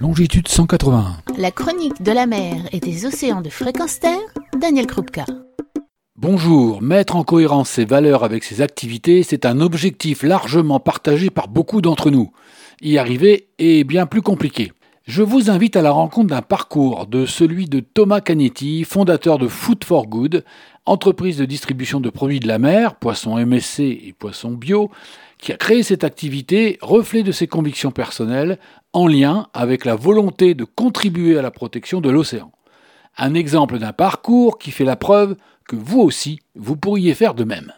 longitude 181. La chronique de la mer et des océans de fréquence terre, Daniel Krupka. Bonjour, mettre en cohérence ses valeurs avec ses activités, c'est un objectif largement partagé par beaucoup d'entre nous. Y arriver est bien plus compliqué. Je vous invite à la rencontre d'un parcours de celui de Thomas Cagnetti, fondateur de Food for Good, entreprise de distribution de produits de la mer, poissons MSC et poissons bio, qui a créé cette activité, reflet de ses convictions personnelles, en lien avec la volonté de contribuer à la protection de l'océan. Un exemple d'un parcours qui fait la preuve que vous aussi, vous pourriez faire de même.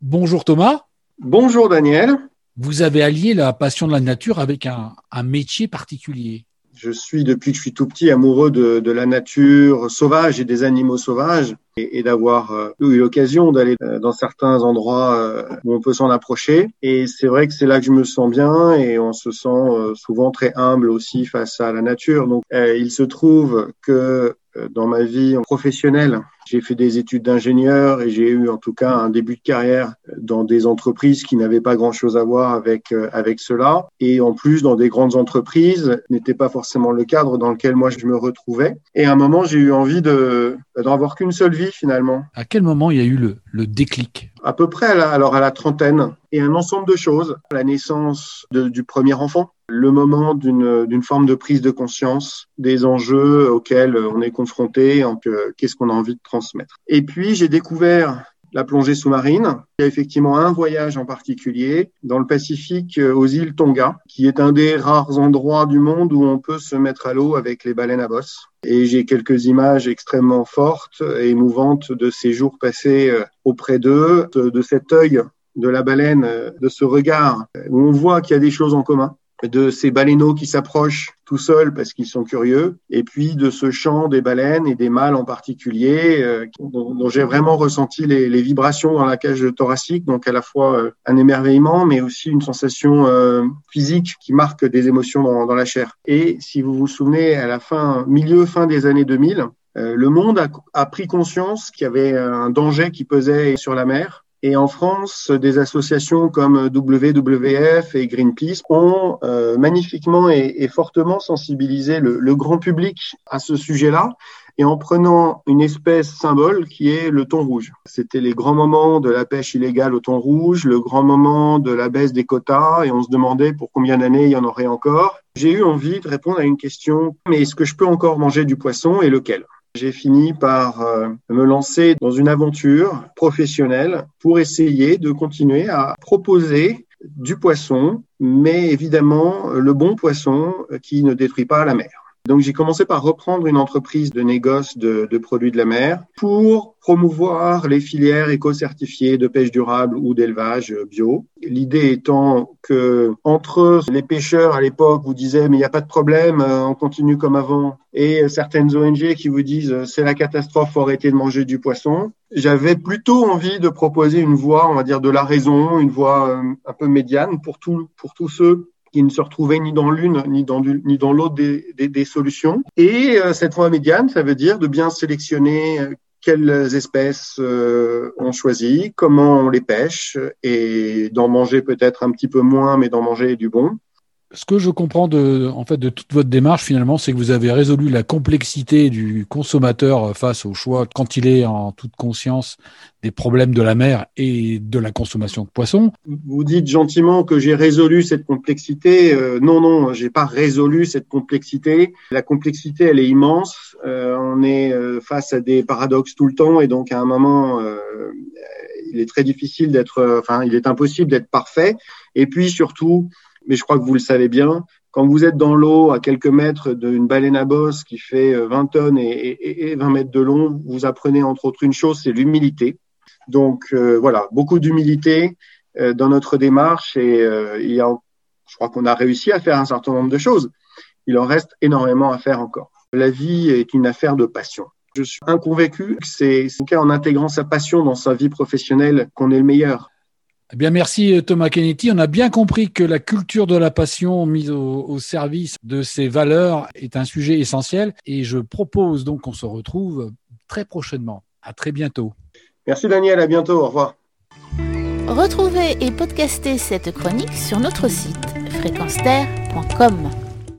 Bonjour Thomas. Bonjour Daniel. Vous avez allié la passion de la nature avec un, un métier particulier. Je suis depuis que je suis tout petit amoureux de, de la nature sauvage et des animaux sauvages et, d'avoir euh, eu l'occasion d'aller euh, dans certains endroits euh, où on peut s'en approcher. Et c'est vrai que c'est là que je me sens bien et on se sent souvent très humble aussi face à la nature. Donc il se trouve que dans ma vie professionnelle, j'ai fait des études d'ingénieur et j'ai eu en tout cas un début de carrière dans des entreprises qui n'avaient pas grand-chose à voir avec euh, avec cela. Et en plus dans des grandes entreprises n'était pas forcément le cadre dans lequel moi je me retrouvais. Et à un moment j'ai eu envie de d'en avoir qu'une seule vie finalement. À quel moment il y a eu le, le déclic? À peu près à la, alors à la trentaine et un ensemble de choses, la naissance du premier enfant, le moment d'une forme de prise de conscience des enjeux auxquels on est confronté, qu'est-ce qu'on a envie de transmettre. Et puis j'ai découvert la plongée sous-marine. Il y a effectivement un voyage en particulier dans le Pacifique euh, aux îles Tonga, qui est un des rares endroits du monde où on peut se mettre à l'eau avec les baleines à bosse. Et j'ai quelques images extrêmement fortes et émouvantes de ces jours passés euh, auprès d'eux, de cet œil de la baleine, euh, de ce regard où on voit qu'il y a des choses en commun de ces baleineaux qui s'approchent tout seuls parce qu'ils sont curieux, et puis de ce chant des baleines et des mâles en particulier, euh, dont, j'ai vraiment ressenti les, vibrations dans la cage thoracique, donc à la fois euh, un émerveillement, mais aussi une sensation euh, physique qui marque des émotions dans, dans, la chair. Et si vous vous souvenez, à la fin, milieu, fin des années 2000, le monde a, a pris conscience qu'il y avait un danger qui pesait sur la mer et en France, des associations comme WWF et Greenpeace ont euh, magnifiquement et, et, fortement sensibilisé le, le, grand public à ce sujet-là et en prenant une espèce symbole qui est le thon rouge. C'était les grands moments de la pêche illégale au thon rouge, le grand moment de la baisse des quotas et on se demandait pour combien d'années il y en aurait encore. J'ai eu envie de répondre à une question, mais est-ce que je peux encore manger du poisson et lequel? J'ai fini par euh, me lancer dans une aventure professionnelle pour essayer de continuer à proposer du poisson, mais évidemment le bon poisson qui ne détruit pas la mer. Donc j'ai commencé par reprendre une entreprise de négoce de, de, produits de la mer pour promouvoir les filières éco-certifiées de pêche durable ou d'élevage bio. L'idée étant que entre les pêcheurs à l'époque vous disaient mais il n'y a pas de problème, euh, on continue comme avant, et certaines ONG qui vous disent euh, c'est la catastrophe, faut arrêter de manger du poisson. J'avais plutôt envie de proposer une voie, on va dire de la raison, une voie euh, un peu médiane pour tous pour tous ceux qui ne se retrouvaient ni dans l'une ni dans, l'autre des, des, solutions. Et euh, cette voie médiane, ça veut dire de bien sélectionner euh, quelles espèces euh, on choisit, comment on les pêche, et d'en manger peut-être un petit peu moins, mais d'en manger du bon ce que je comprends de, en fait, de toute votre démarche finalement, c'est que vous avez résolu la complexité du consommateur face au choix quand il est en toute conscience des problèmes de la mer et de la consommation de poissons. Vous dites gentiment que j'ai résolu cette complexité. Euh, non, non, j'ai pas résolu cette complexité. La complexité, elle est immense. Euh, on est euh, face à des paradoxes tout le temps et donc à un moment, euh, il est très difficile d'être, enfin, il est impossible d'être parfait. Et puis surtout, mais je crois que vous le savez bien, quand vous êtes dans l'eau à quelques mètres d'une baleine à bosse qui fait 20 euh, tonnes et, et, 20 mètres de long, vous apprenez entre autres une chose, c'est l'humilité. Donc euh, voilà, beaucoup d'humilité euh, dans notre démarche et il y a, je crois qu'on a réussi à faire un certain nombre de choses. Il en reste énormément à faire encore. La vie est une affaire de passion. Je suis inconvaincu que c'est en intégrant sa passion dans sa vie professionnelle qu'on est le meilleur. Eh bien, merci euh, Thomas Kennedy. On a bien compris que la culture de la passion mise au, au service de ces valeurs est un sujet essentiel et je propose donc qu'on se retrouve très prochainement. À très bientôt. Merci Daniel, à bientôt, au revoir. Retrouvez et podcastez cette chronique sur notre site fréquence